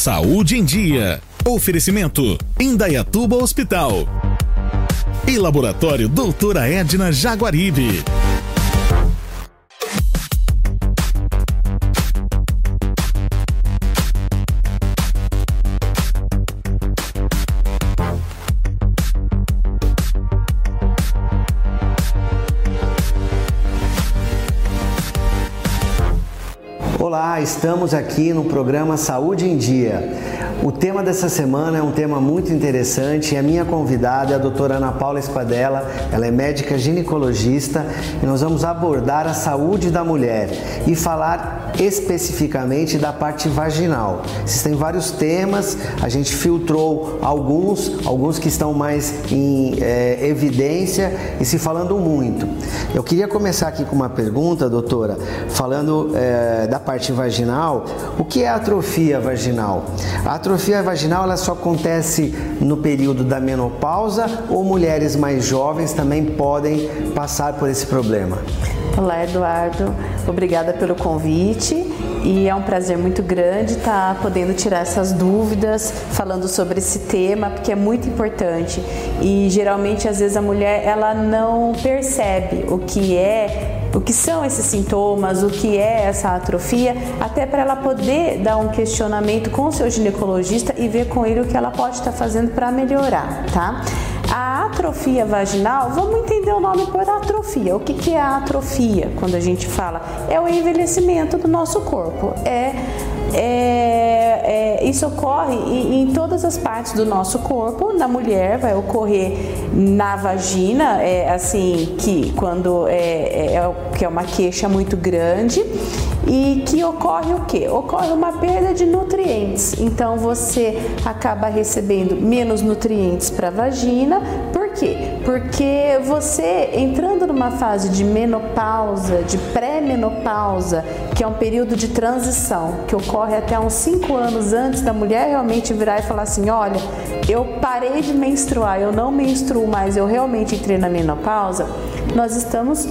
Saúde em Dia. Oferecimento Indaiatuba Hospital. E Laboratório Doutora Edna Jaguaribe. Estamos aqui no programa Saúde em Dia. O tema dessa semana é um tema muito interessante e a minha convidada é a doutora Ana Paula Espadella, ela é médica ginecologista e nós vamos abordar a saúde da mulher e falar especificamente da parte vaginal. Existem vários temas, a gente filtrou alguns, alguns que estão mais em é, evidência e se falando muito. Eu queria começar aqui com uma pergunta, doutora, falando é, da parte vaginal. O que é atrofia vaginal? A atrofia vaginal ela só acontece no período da menopausa ou mulheres mais jovens também podem passar por esse problema? Olá, Eduardo. Obrigada pelo convite e é um prazer muito grande estar podendo tirar essas dúvidas, falando sobre esse tema, porque é muito importante. E geralmente, às vezes, a mulher ela não percebe o que é o que são esses sintomas, o que é essa atrofia, até para ela poder dar um questionamento com o seu ginecologista e ver com ele o que ela pode estar fazendo para melhorar, tá? A atrofia vaginal, vamos entender o nome por atrofia. O que, que é a atrofia quando a gente fala? É o envelhecimento do nosso corpo. É, é, é isso ocorre em, em, todas as partes do nosso corpo. Na mulher vai ocorrer na vagina, é assim que quando é, é, é que é uma queixa muito grande e que ocorre o que? Ocorre uma perda de nutrientes. Então você acaba recebendo menos nutrientes para a vagina. Por quê? Porque você entrando numa fase de menopausa, de pré-menopausa, que é um período de transição, que ocorre até uns 5 anos antes da mulher realmente virar e falar assim: olha, eu parei de menstruar, eu não menstruo mais, eu realmente entrei na menopausa, nós estamos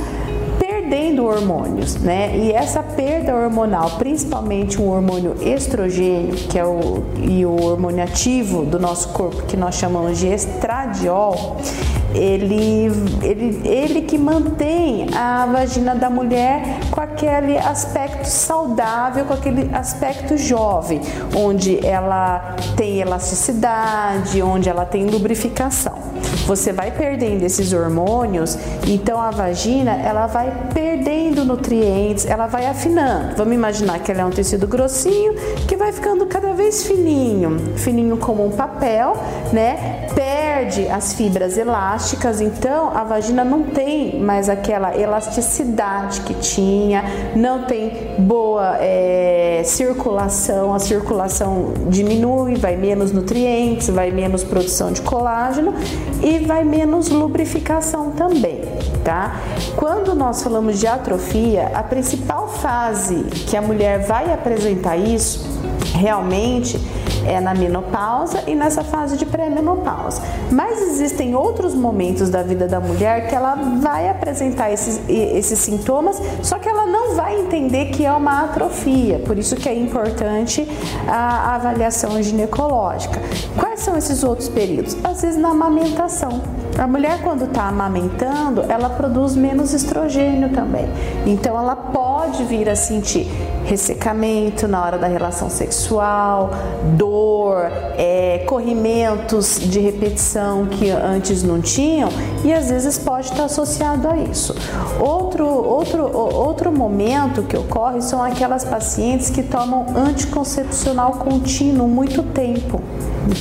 perdendo hormônios, né? E essa perda hormonal, principalmente um hormônio estrogênio, que é o e o hormônio ativo do nosso corpo, que nós chamamos de estradiol, ele, ele, ele que mantém a vagina da mulher com aquele aspecto saudável, com aquele aspecto jovem, onde ela tem elasticidade, onde ela tem lubrificação. Você vai perdendo esses hormônios, então a vagina ela vai perdendo nutrientes, ela vai afinando. Vamos imaginar que ela é um tecido grossinho que vai ficando cada vez fininho, fininho como um papel, né? Perde as fibras elásticas, então a vagina não tem mais aquela elasticidade que tinha, não tem boa é, circulação, a circulação diminui, vai menos nutrientes, vai menos produção de colágeno e vai menos lubrificação também, tá? Quando nós falamos de atrofia, a principal fase que a mulher vai apresentar isso realmente é na menopausa e nessa fase de pré-menopausa. Mas existem outros momentos da vida da mulher que ela vai apresentar esses, esses sintomas, só que ela não vai entender que é uma atrofia, por isso que é importante a avaliação ginecológica. Quais são esses outros períodos? Às vezes na amamentação. A mulher, quando está amamentando, ela produz menos estrogênio também. Então, ela pode vir a sentir ressecamento na hora da relação sexual, dor, é, corrimentos de repetição que antes não tinham e às vezes pode estar associado a isso. Outro, outro, outro momento que ocorre são aquelas pacientes que tomam anticoncepcional contínuo muito tempo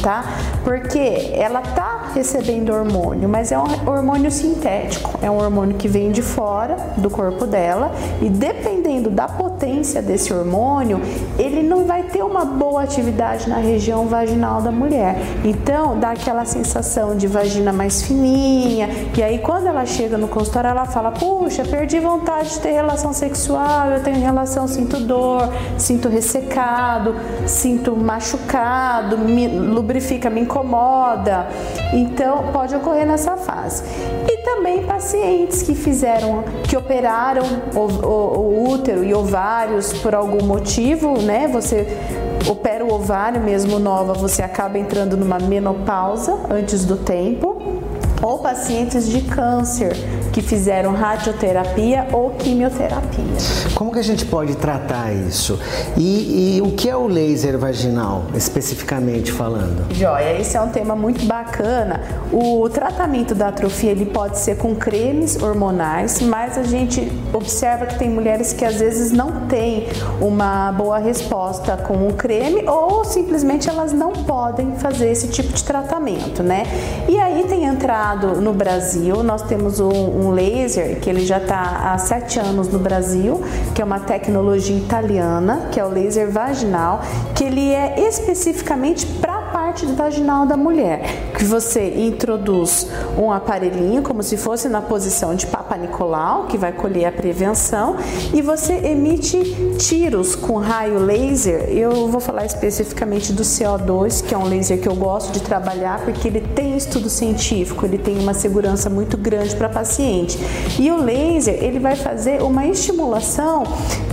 tá? Porque ela tá recebendo hormônio, mas é um hormônio sintético, é um hormônio que vem de fora do corpo dela e dependendo da potência desse hormônio, ele não vai ter uma boa atividade na região vaginal da mulher. Então, dá aquela sensação de vagina mais fininha, e aí quando ela chega no consultório, ela fala: "Puxa, perdi vontade de ter relação sexual, eu tenho relação, sinto dor, sinto ressecado, sinto machucado, me lubrifica, me incomoda. Então, pode ocorrer nessa fase. E também pacientes que fizeram, que operaram o, o, o útero e ovários por algum motivo, né? Você opera o ovário mesmo nova, você acaba entrando numa menopausa antes do tempo ou pacientes de câncer que fizeram radioterapia ou quimioterapia. Como que a gente pode tratar isso? E, e, o que é o laser vaginal, especificamente falando? Joia, esse é um tema muito bacana. O tratamento da atrofia ele pode ser com cremes hormonais, mas a gente observa que tem mulheres que às vezes não têm uma boa resposta com o creme ou simplesmente elas não podem fazer esse tipo de tratamento, né? E aí tem entrado no Brasil, nós temos um, um laser que ele já está há sete anos no Brasil, que é uma tecnologia italiana, que é o laser vaginal, que ele é especificamente para parte vaginal da mulher, que você introduz um aparelhinho como se fosse na posição de Papa Nicolau, que vai colher a prevenção, e você emite tiros com raio laser. Eu vou falar especificamente do CO2, que é um laser que eu gosto de trabalhar porque ele tem estudo científico, ele tem uma segurança muito grande para paciente. E o laser, ele vai fazer uma estimulação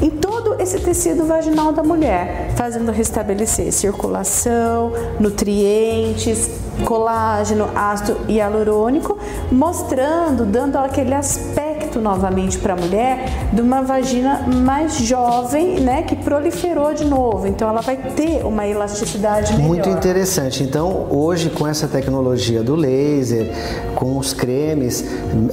em todo esse tecido vaginal da mulher, fazendo restabelecer circulação, nutrientes, colágeno, ácido hialurônico, mostrando, dando aquele aspecto novamente para a mulher de uma vagina mais jovem, né, que proliferou de novo. Então ela vai ter uma elasticidade melhor. Muito interessante. Então hoje com essa tecnologia do laser, com os cremes,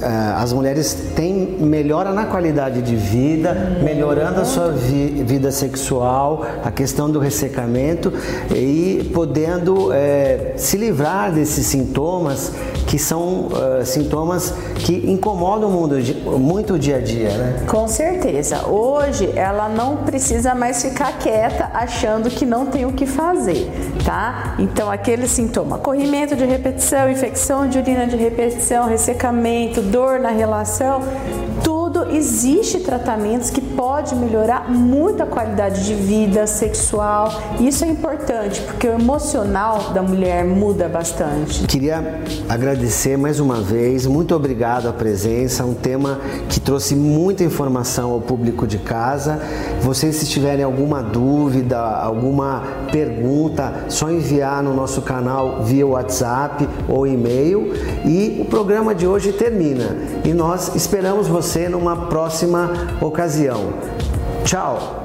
eh, as mulheres têm melhora na qualidade de vida, melhorando a sua vida sexual, a questão do ressecamento e podendo é, se livrar desses sintomas que são uh, sintomas que incomodam o mundo muito dia a dia, né? Com certeza. Hoje ela não precisa mais ficar quieta achando que não tem o que fazer, tá? Então aquele sintoma, corrimento de repetição, infecção de urina de repetição, ressecamento, dor na relação, tudo existe tratamentos que pode melhorar muito a qualidade de vida sexual. Isso é importante porque o emocional da mulher muda bastante. Queria agradecer mais uma vez, muito obrigado a presença, um tema que trouxe muita informação ao público de casa. Vocês se tiverem alguma dúvida, alguma pergunta, só enviar no nosso canal via WhatsApp ou e-mail e o programa de hoje termina. E nós esperamos você no próxima ocasião. Tchau!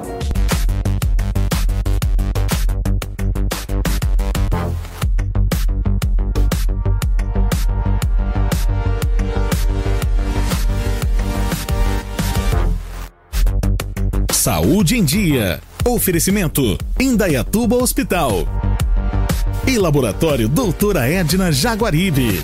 Saúde em Dia. Oferecimento: Indaiatuba Hospital. E Laboratório Doutora Edna Jaguaribe.